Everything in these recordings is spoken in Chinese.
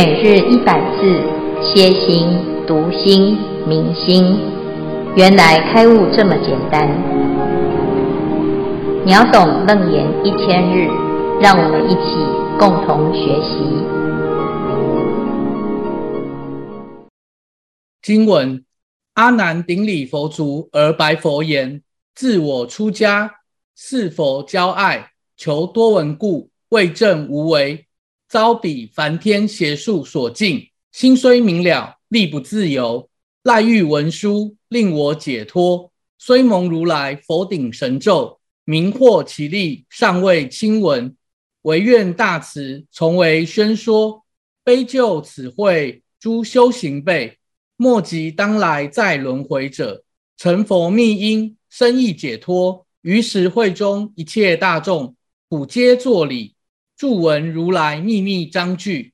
每日一百字，歇心、读心、明心，原来开悟这么简单。秒懂楞严一千日，让我们一起共同学习。经文：阿难顶礼佛足而白佛言：“自我出家，是佛交爱，求多闻故，为证无为。”遭彼梵天邪术所禁，心虽明了，力不自由。赖欲文殊，令我解脱。虽蒙如来佛顶神咒，名获其利，尚未亲闻。唯愿大慈，从为宣说。悲救此会诸修行辈，莫及当来再轮回者，成佛密因，深意解脱。于时会中一切大众，普皆作礼。着闻如来秘密章句，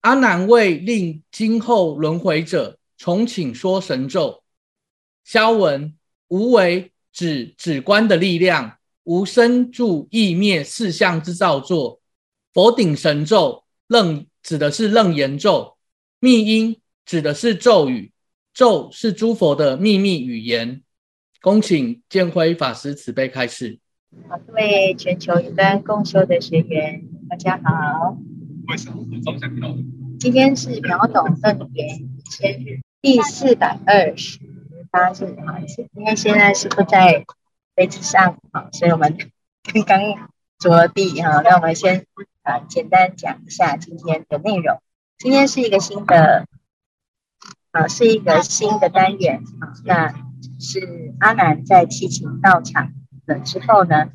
阿难为令今后轮回者重请说神咒。消文无为指止观的力量，无生住意灭四相之造作。佛顶神咒楞指的是楞严咒，密音指的是咒语，咒是诸佛的秘密语言。恭请见辉法师慈悲开示。好，各位全球云端共修的学员，大家好。今天是秒懂楞严一千日第四百二十八日啊，因为现在是不在飞机上啊，所以我们刚刚着地哈。那我们先啊简单讲一下今天的内容。今天是一个新的啊，是一个新的单元啊，那是阿南在七情道场。之后呢，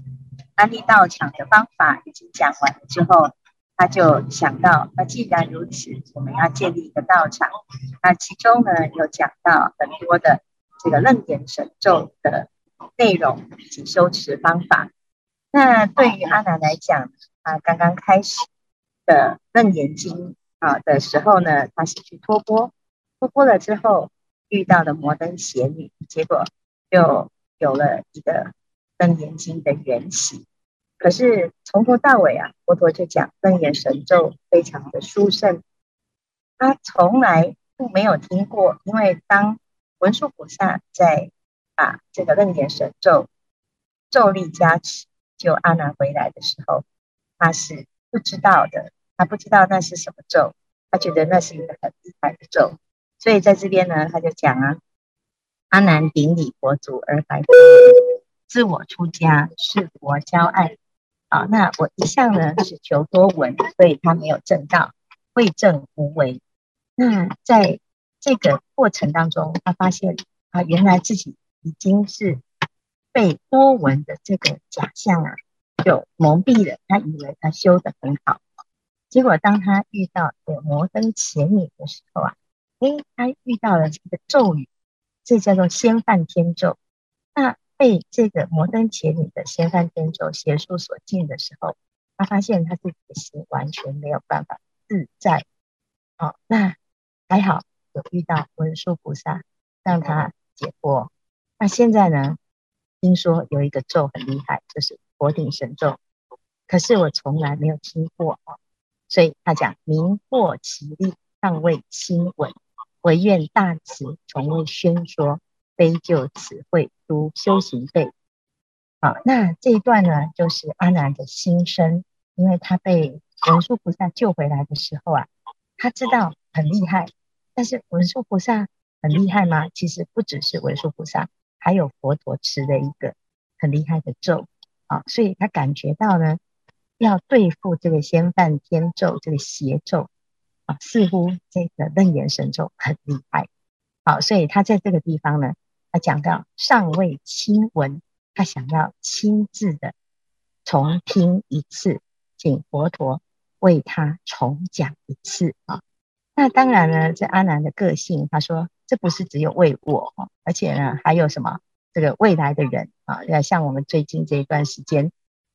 安利道场的方法已经讲完了之后，他就想到，那既然如此，我们要建立一个道场。那其中呢，有讲到很多的这个楞严神咒的内容以及修持方法。那对于阿难来讲，啊，刚刚开始的楞严经啊的时候呢，他是去托钵，托钵了之后遇到了摩登邪女，结果就有了一个。楞严经的缘起，可是从头到尾啊，佛陀就讲楞严神咒非常的殊胜，他从来都没有听过。因为当文殊菩萨在把这个楞严神咒咒力加持救阿难回来的时候，他是不知道的，他不知道那是什么咒，他觉得那是一个很厉害的咒，所以在这边呢，他就讲啊，阿难顶礼佛足而白佛自我出家，是佛交爱。好，那我一向呢是求多闻，所以他没有证道，为证无为。那在这个过程当中，他发现啊，原来自己已经是被多闻的这个假象啊，就蒙蔽了。他以为他修得很好，结果当他遇到有摩登前女的时候啊，诶，他遇到了这个咒语，这叫做先犯天咒。那被这个摩登伽女的先梵天咒邪术所禁的时候，他发现他自己的心完全没有办法自在。哦，那还好有遇到文殊菩萨让他解脱。那现在呢，听说有一个咒很厉害，就是佛顶神咒，可是我从来没有听过哦。所以他讲名获其利，尚未亲闻，唯愿大慈，从未宣说。悲救此会诸修行辈。好，那这一段呢，就是阿难的心声，因为他被文殊菩萨救回来的时候啊，他知道很厉害，但是文殊菩萨很厉害吗？其实不只是文殊菩萨，还有佛陀持的一个很厉害的咒啊，所以他感觉到呢，要对付这个先梵天咒这个邪咒啊，似乎这个楞严神咒很厉害，好，所以他在这个地方呢。他讲到尚未亲闻，他想要亲自的重听一次，请佛陀为他重讲一次啊。那当然呢，这阿难的个性，他说这不是只有为我，而且呢还有什么这个未来的人啊，要像我们最近这一段时间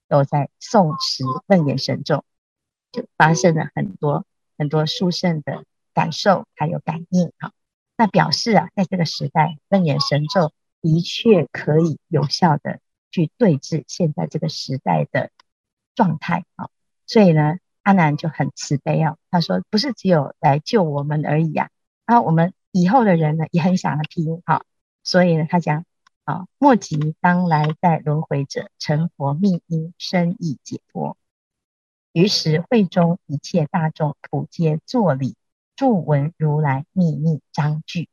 都在诵持楞严神咒，就发生了很多很多殊胜的感受还有感应啊。那表示啊，在这个时代，楞严神咒的确可以有效的去对治现在这个时代的状态啊。所以呢，阿难就很慈悲哦，他说不是只有来救我们而已，啊，啊，我们以后的人呢也很想要听哈，所以呢他讲啊，末吉当来在轮回者，成佛密因，深意解脱。于是会中一切大众普皆作礼，着闻如来秘密章句。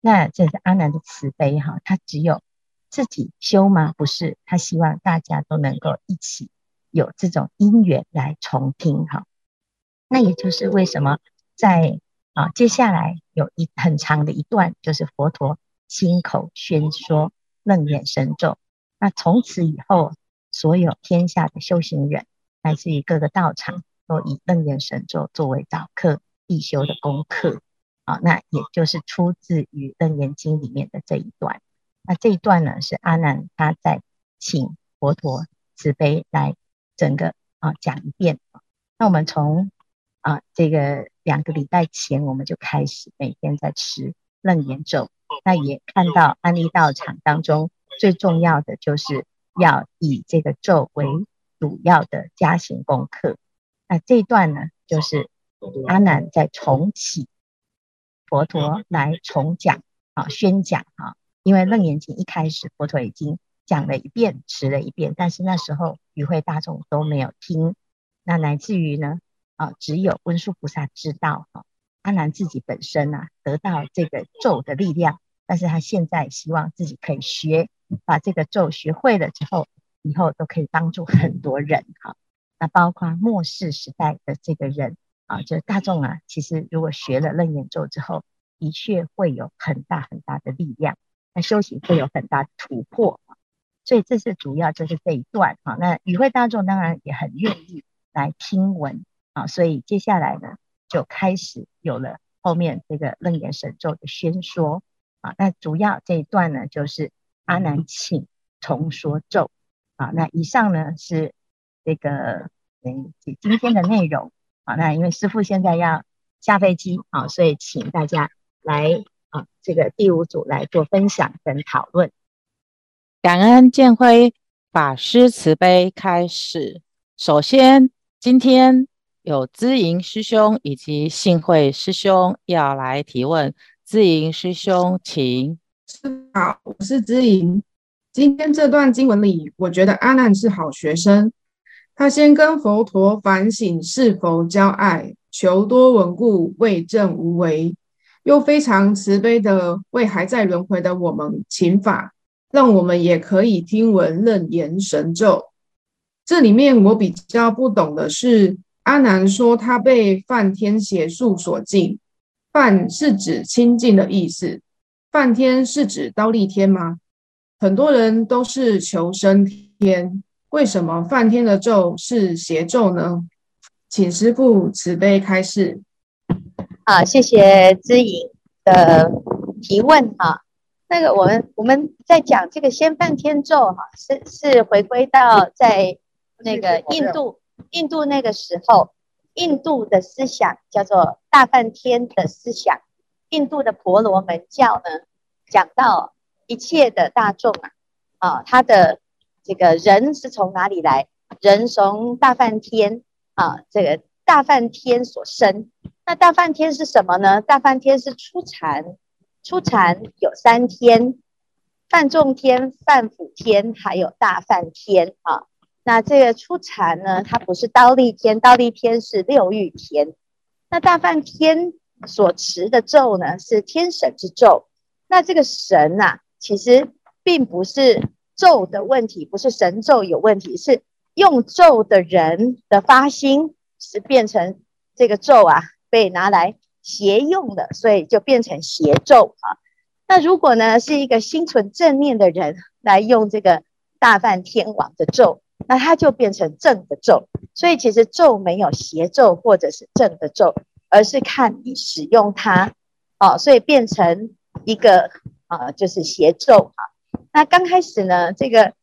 那这是阿难的慈悲哈，他只有自己修吗？不是，他希望大家都能够一起有这种因缘来重听哈。那也就是为什么在啊接下来有一很长的一段，就是佛陀亲口宣说楞严神咒。那从此以后，所有天下的修行人。来自于各个道场，都以楞严神咒作为早课必修的功课啊。那也就是出自于《楞严经》里面的这一段。那这一段呢，是阿难他在请佛陀慈悲来整个啊讲一遍。那我们从啊这个两个礼拜前，我们就开始每天在吃楞严咒。那也看到安利道场当中最重要的，就是要以这个咒为。主要的加行功课，那这一段呢，就是阿难在重启佛陀来重讲啊，宣讲啊，因为《楞严经》一开始佛陀已经讲了一遍，持了一遍，但是那时候与会大众都没有听，那乃至于呢啊，只有文殊菩萨知道啊，阿难自己本身呢、啊、得到这个咒的力量，但是他现在希望自己可以学，把这个咒学会了之后。以后都可以帮助很多人哈，那包括末世时代的这个人啊，就大众啊，其实如果学了楞严咒之后，的确会有很大很大的力量，那修行会有很大的突破，所以这是主要就是这一段哈。那与会大众当然也很愿意来听闻啊，所以接下来呢，就开始有了后面这个楞严神咒的宣说啊。那主要这一段呢，就是阿难请重说咒。啊，那以上呢是这个嗯今天的内容。好，那因为师傅现在要下飞机，啊，所以请大家来啊这个第五组来做分享跟讨论。感恩建辉法师慈悲开始。首先，今天有知盈师兄以及信慧师兄要来提问。知盈师兄，请。好，我是知盈。今天这段经文里，我觉得阿难是好学生。他先跟佛陀反省是否骄爱，求多闻故，为正无为，又非常慈悲的为还在轮回的我们请法，让我们也可以听闻楞严神咒。这里面我比较不懂的是，阿难说他被梵天邪术所禁，梵是指清净的意思，梵天是指刀利天吗？很多人都是求生天，为什么梵天的咒是邪咒呢？请师父慈悲开示。好，谢谢知影的提问哈。那个我们我们在讲这个先梵天咒哈，是是回归到在那个印度印度那个时候，印度的思想叫做大梵天的思想，印度的婆罗门教呢讲到。一切的大众啊，啊，他的这个人是从哪里来？人从大梵天啊，这个大梵天所生。那大梵天是什么呢？大梵天是初禅，初禅有三天：梵众天、梵辅天，还有大梵天啊。那这个初禅呢，它不是刀利天，刀利天是六欲天。那大梵天所持的咒呢，是天神之咒。那这个神呐、啊。其实并不是咒的问题，不是神咒有问题，是用咒的人的发心是变成这个咒啊被拿来邪用的，所以就变成邪咒啊。那如果呢是一个心存正念的人来用这个大梵天王的咒，那他就变成正的咒。所以其实咒没有邪咒或者是正的咒，而是看你使用它哦，所以变成一个。啊，就是邪咒啊。那刚开始呢，这个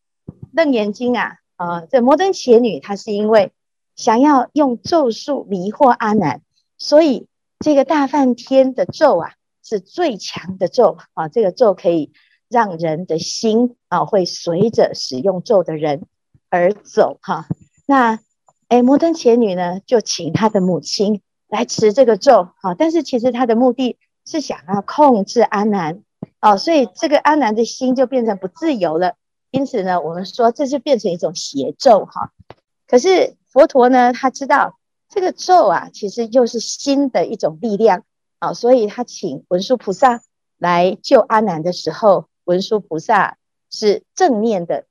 楞严经啊，啊，这摩登伽女她是因为想要用咒术迷惑阿难，所以这个大梵天的咒啊是最强的咒啊。这个咒可以让人的心啊会随着使用咒的人而走哈。那哎，摩登伽女呢就请她的母亲来持这个咒，啊，但是其实她的目的是想要控制阿难，哦，所以这个阿难的心就变成不自由了。因此呢，我们说这就变成一种邪咒哈。可是佛陀呢，他知道这个咒啊，其实又是心的一种力量啊，所以他请文殊菩萨来救阿难的时候，文殊菩萨是正面的，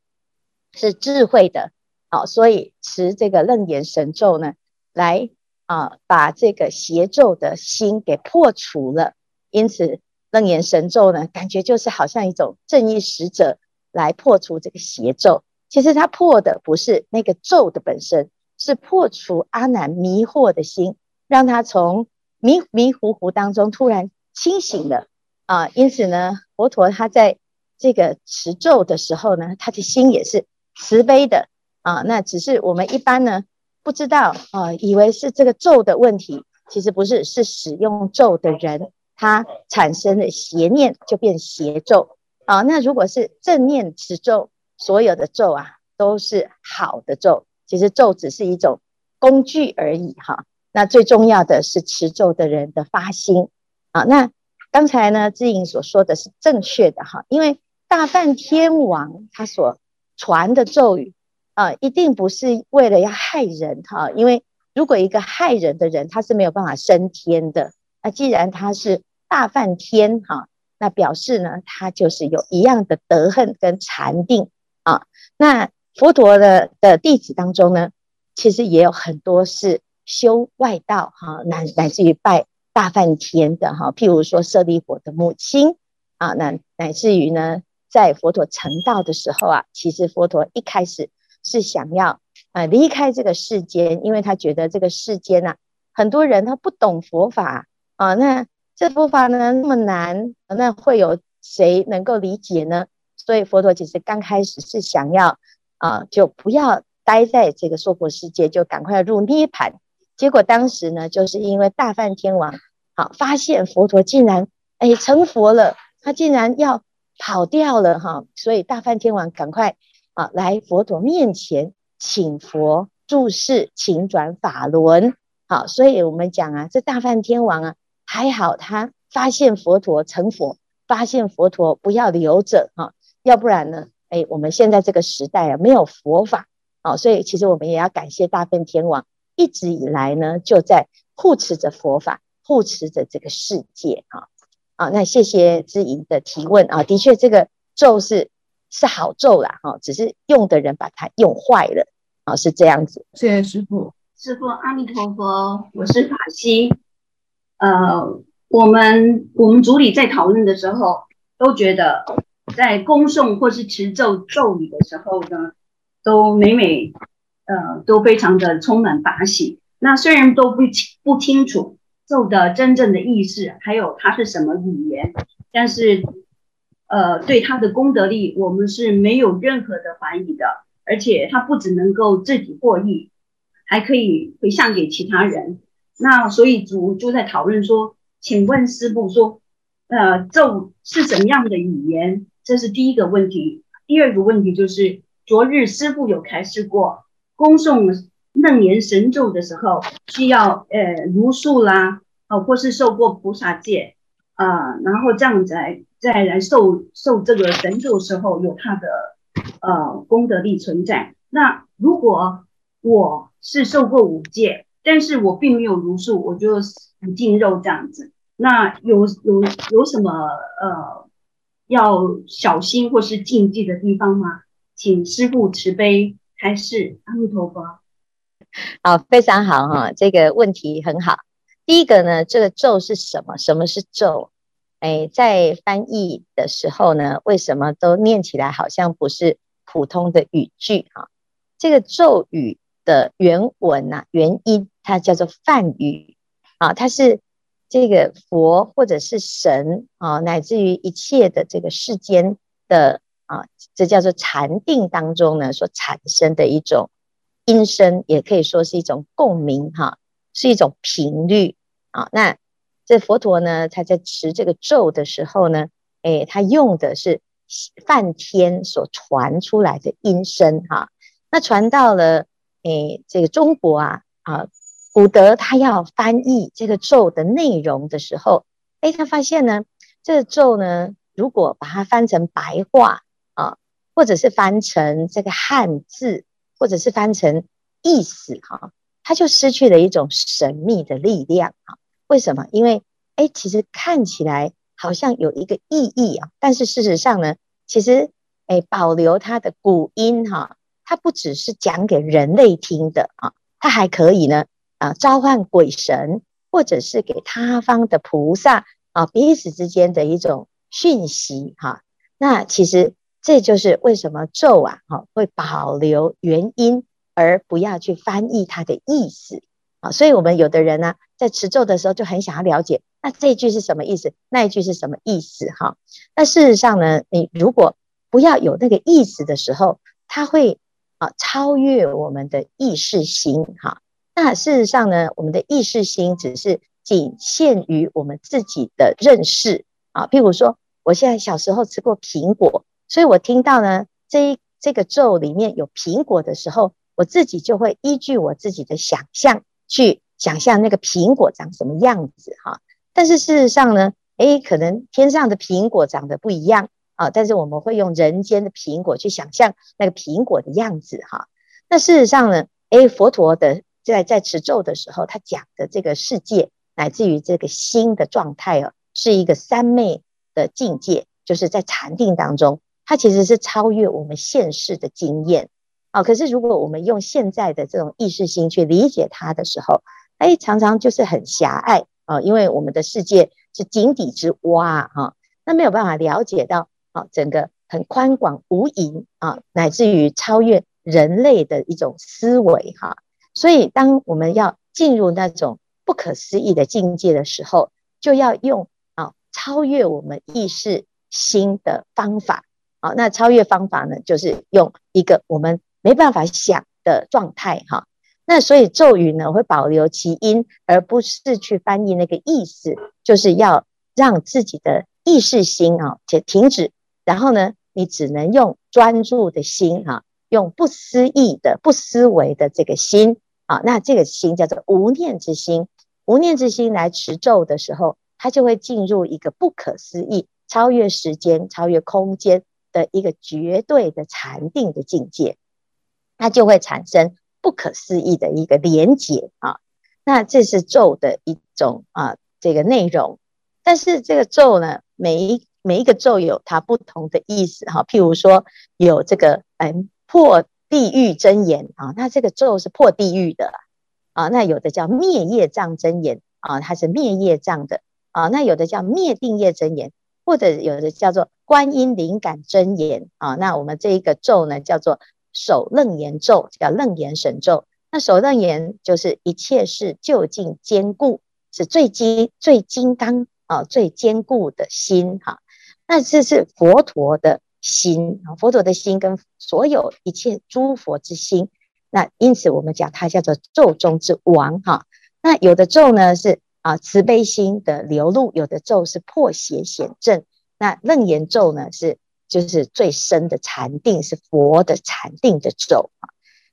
是智慧的，好，所以持这个楞严神咒呢，来啊把这个邪咒的心给破除了。因此楞严神咒呢，感觉就是好像一种正义使者。来破除这个邪咒，其实他破的不是那个咒的本身，是破除阿难迷惑的心，让他从迷迷糊糊当中突然清醒了啊！因此呢，佛陀他在这个持咒的时候呢，他的心也是慈悲的啊。那只是我们一般呢不知道啊，以为是这个咒的问题，其实不是，是使用咒的人他产生的邪念就变邪咒。啊，那如果是正念持咒，所有的咒啊都是好的咒。其实咒只是一种工具而已哈。那最重要的是持咒的人的发心啊。那刚才呢，智颖所说的是正确的哈，因为大梵天王他所传的咒语啊，一定不是为了要害人哈。因为如果一个害人的人，他是没有办法升天的。那既然他是大梵天哈。那表示呢，他就是有一样的德恨跟禅定啊。那佛陀的的弟子当中呢，其实也有很多是修外道哈，乃乃至于拜大梵天的哈。譬如说舍利弗的母亲啊，那乃至于呢，在佛陀成道的时候啊，其实佛陀一开始是想要啊离开这个世间，因为他觉得这个世间呐，很多人他不懂佛法啊，那。这佛法呢那么难，那会有谁能够理解呢？所以佛陀其实刚开始是想要啊，就不要待在这个娑婆世界，就赶快入涅槃。结果当时呢，就是因为大梵天王啊发现佛陀竟然哎成佛了，他竟然要跑掉了哈，所以大梵天王赶快啊来佛陀面前请佛住世，请转法轮。好，所以我们讲啊，这大梵天王啊。还好他发现佛陀成佛，发现佛陀不要留着哈，要不然呢，哎，我们现在这个时代啊，没有佛法啊，所以其实我们也要感谢大梵天王一直以来呢，就在护持着佛法，护持着这个世界啊啊，那谢谢知盈的提问啊，的确这个咒是是好咒啦哈，只是用的人把它用坏了啊，是这样子。谢谢师傅，师傅阿弥陀佛，我是法希。呃，我们我们组里在讨论的时候，都觉得在恭诵或是持咒咒语的时候呢，都每每呃都非常的充满法喜。那虽然都不清不清楚咒的真正的意思，还有它是什么语言，但是呃对它的功德力，我们是没有任何的怀疑的。而且它不只能够自己获益，还可以回向给其他人。那所以主就在讨论说，请问师父说，呃，咒是怎么样的语言？这是第一个问题。第二个问题就是，昨日师父有开示过，恭诵楞严神咒的时候，需要呃如数啦，哦，或是受过菩萨戒啊，然后这样子来再来受受这个神咒时候，有它的呃功德力存在。那如果我是受过五戒，但是我并没有如数，我就不进肉这样子。那有有有什么呃要小心或是禁忌的地方吗？请师父慈悲开示。阿弥陀佛。好，非常好哈，这个问题很好。第一个呢，这个咒是什么？什么是咒？哎，在翻译的时候呢，为什么都念起来好像不是普通的语句哈？这个咒语的原文呐、原因。它叫做梵语啊，它是这个佛或者是神啊，乃至于一切的这个世间的啊，这叫做禅定当中呢所产生的一种音声，也可以说是一种共鸣哈，是一种频率啊。那这佛陀呢，他在持这个咒的时候呢，诶，他用的是梵天所传出来的音声哈，那传到了。诶，这个中国啊啊，古德他要翻译这个咒的内容的时候，诶，他发现呢，这个咒呢，如果把它翻成白话啊，或者是翻成这个汉字，或者是翻成意思哈，它就失去了一种神秘的力量啊。为什么？因为诶，其实看起来好像有一个意义啊，但是事实上呢，其实诶，保留它的古音哈。它不只是讲给人类听的啊，它还可以呢啊召唤鬼神，或者是给他方的菩萨啊彼此之间的一种讯息哈。那其实这就是为什么咒啊哈会保留原音，而不要去翻译它的意思啊。所以我们有的人呢在持咒的时候就很想要了解，那这句是什么意思，那一句是什么意思哈。那事实上呢，你如果不要有那个意思的时候，它会。啊，超越我们的意识心哈。那事实上呢，我们的意识心只是仅限于我们自己的认识啊。譬如说，我现在小时候吃过苹果，所以我听到呢这一这个咒里面有苹果的时候，我自己就会依据我自己的想象去想象那个苹果长什么样子哈。但是事实上呢，诶，可能天上的苹果长得不一样。啊，但是我们会用人间的苹果去想象那个苹果的样子哈。那事实上呢，诶，佛陀的在在持咒的时候，他讲的这个世界乃至于这个心的状态啊，是一个三昧的境界，就是在禅定当中，它其实是超越我们现世的经验啊。可是如果我们用现在的这种意识心去理解它的时候，诶，常常就是很狭隘啊，因为我们的世界是井底之蛙哈，那没有办法了解到。啊，整个很宽广无垠啊，乃至于超越人类的一种思维哈。所以，当我们要进入那种不可思议的境界的时候，就要用啊超越我们意识心的方法啊。那超越方法呢，就是用一个我们没办法想的状态哈。那所以咒语呢，会保留其音，而不是去翻译那个意思，就是要让自己的意识心啊，且停止。然后呢，你只能用专注的心哈，用不思议的、不思维的这个心啊，那这个心叫做无念之心。无念之心来持咒的时候，它就会进入一个不可思议、超越时间、超越空间的一个绝对的禅定的境界，它就会产生不可思议的一个连结啊。那这是咒的一种啊，这个内容。但是这个咒呢，每一每一个咒有它不同的意思哈，譬如说有这个嗯破地狱真言啊，那这个咒是破地狱的啊，那有的叫灭业障真言啊，它是灭业障的啊，那有的叫灭定业真言，或者有的叫做观音灵感真言啊，那我们这一个咒呢叫做守楞严咒，叫楞严神咒。那守楞严就是一切事就近坚固，是最金最金刚啊，最坚固的心哈。那这是佛陀的心啊，佛陀的心跟所有一切诸佛之心，那因此我们讲它叫做咒中之王哈。那有的咒呢是啊慈悲心的流露，有的咒是破邪显正。那楞严咒呢是就是最深的禅定，是佛的禅定的咒啊。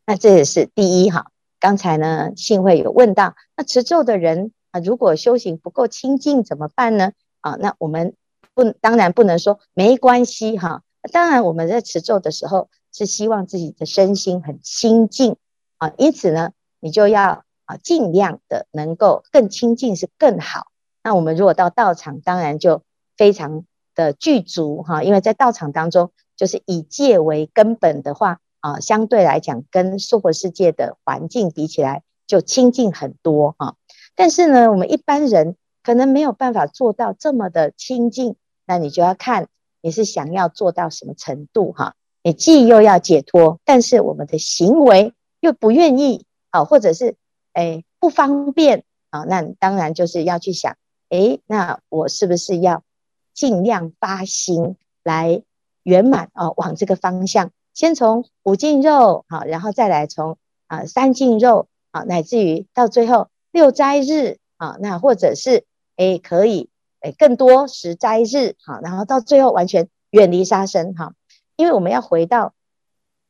那这也是第一哈。刚才呢信慧有问到，那持咒的人啊，如果修行不够清净怎么办呢？啊，那我们。不，当然不能说没关系哈。当然，我们在持咒的时候是希望自己的身心很清净啊，因此呢，你就要啊尽量的能够更清净是更好。那我们如果到道场，当然就非常的具足哈，因为在道场当中，就是以戒为根本的话啊，相对来讲跟娑婆世界的环境比起来就清净很多哈。但是呢，我们一般人可能没有办法做到这么的清净。那你就要看你是想要做到什么程度哈？你既又要解脱，但是我们的行为又不愿意啊，或者是诶不方便啊，那当然就是要去想，诶，那我是不是要尽量发心来圆满啊？往这个方向，先从五净肉好，然后再来从啊三净肉啊，乃至于到最后六斋日啊，那或者是诶可以。更多十斋日哈，然后到最后完全远离杀生哈，因为我们要回到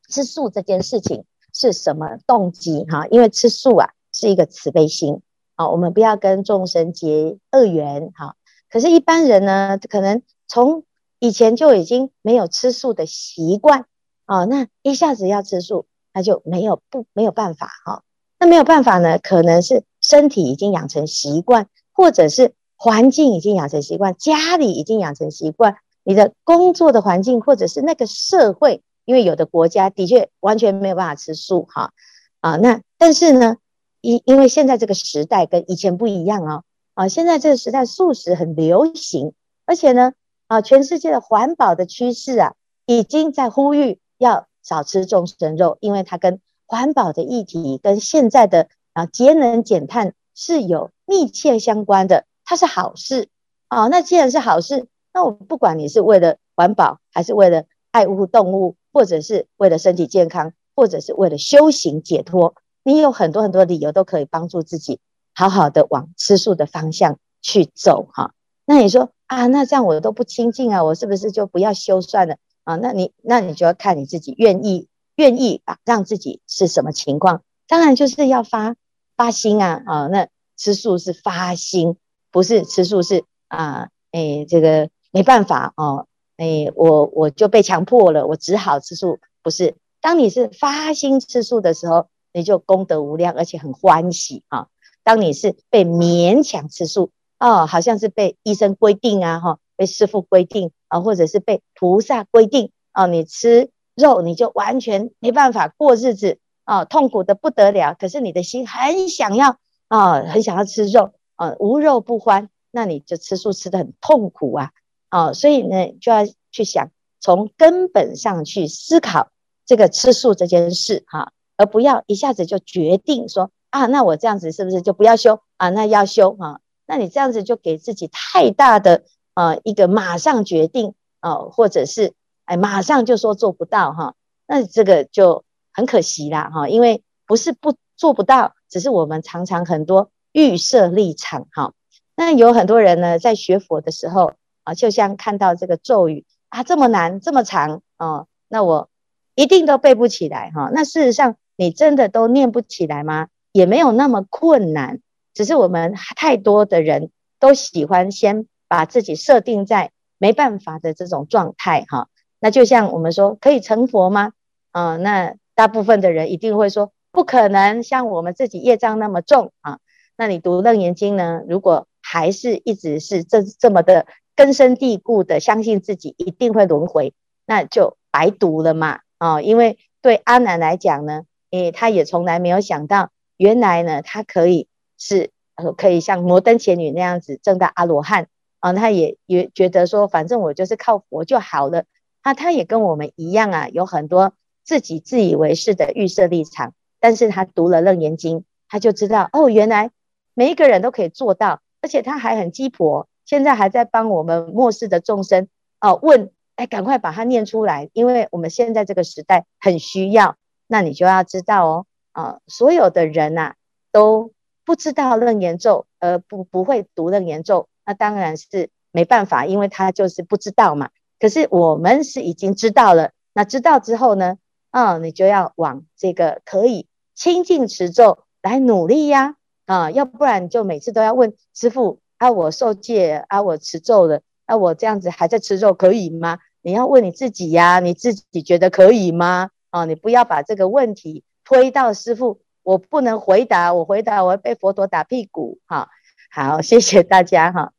吃素这件事情，是什么动机哈？因为吃素啊是一个慈悲心啊，我们不要跟众生结恶缘哈。可是，一般人呢，可能从以前就已经没有吃素的习惯啊，那一下子要吃素，那就没有不没有办法哈。那没有办法呢，可能是身体已经养成习惯，或者是环境已经养成习惯，家里已经养成习惯，你的工作的环境，或者是那个社会，因为有的国家的确完全没有办法吃素哈啊。那但是呢，因因为现在这个时代跟以前不一样哦。啊，现在这个时代素食很流行，而且呢，啊，全世界的环保的趋势啊，已经在呼吁要少吃众生肉，因为它跟环保的议题跟现在的啊节能减碳是有密切相关的，它是好事啊。那既然是好事，那我不管你是为了环保，还是为了爱护动物，或者是为了身体健康，或者是为了修行解脱，你有很多很多理由都可以帮助自己。好好的往吃素的方向去走哈，那你说啊，那这样我都不清净啊，我是不是就不要修算了啊？那你那你就要看你自己愿意愿意啊，让自己是什么情况？当然就是要发发心啊啊，那吃素是发心，不是吃素是啊，哎，这个没办法哦，哎，我我就被强迫了，我只好吃素，不是？当你是发心吃素的时候，你就功德无量，而且很欢喜啊。当你是被勉强吃素哦，好像是被医生规定啊，哈，被师傅规定啊，或者是被菩萨规定啊，你吃肉你就完全没办法过日子啊，痛苦的不得了。可是你的心很想要啊，很想要吃肉啊，无肉不欢，那你就吃素吃得很痛苦啊啊，所以呢，就要去想从根本上去思考这个吃素这件事哈，而不要一下子就决定说。啊，那我这样子是不是就不要修啊？那要修啊？那你这样子就给自己太大的、啊、一个马上决定啊，或者是哎马上就说做不到哈、那这个就很可惜啦哈、因为不是不做不到，只是我们常常很多预设立场哈、那有很多人呢，在学佛的时候啊，就像看到这个咒语啊这么难这么长啊，那我一定都背不起来哈、那事实上你真的都念不起来吗？也没有那么困难，只是我们太多的人都喜欢先把自己设定在没办法的这种状态哈。那就像我们说，可以成佛吗？啊，那大部分的人一定会说不可能，像我们自己业障那么重啊。那你读楞严经呢？如果还是一直是这这么的根深蒂固的相信自己一定会轮回，那就白读了嘛啊。因为对阿难来讲呢，诶，他也从来没有想到。原来呢，他可以是呃，可以像摩登伽女那样子证到阿罗汉啊，他也也觉得说，反正我就是靠佛就好了。啊，他也跟我们一样啊，有很多自己自以为是的预设立场。但是他读了楞严经，他就知道哦，原来每一个人都可以做到，而且他还很鸡婆，现在还在帮我们末世的众生哦、问，哎，赶快把它念出来，因为我们现在这个时代很需要。那你就要知道哦。啊，所有的人呐、啊、都不知道楞严咒，而不不会读楞严咒，那当然是没办法，因为他就是不知道嘛。可是我们是已经知道了，那知道之后呢，啊，你就要往这个可以清净持咒来努力呀，啊，要不然就每次都要问师傅啊，我受戒啊，我持咒了，啊，我这样子还在吃肉可以吗？你要问你自己呀，你自己觉得可以吗？啊，你不要把这个问题。推到师傅，我不能回答，我回答我会被佛陀打屁股。哈，好，谢谢大家哈。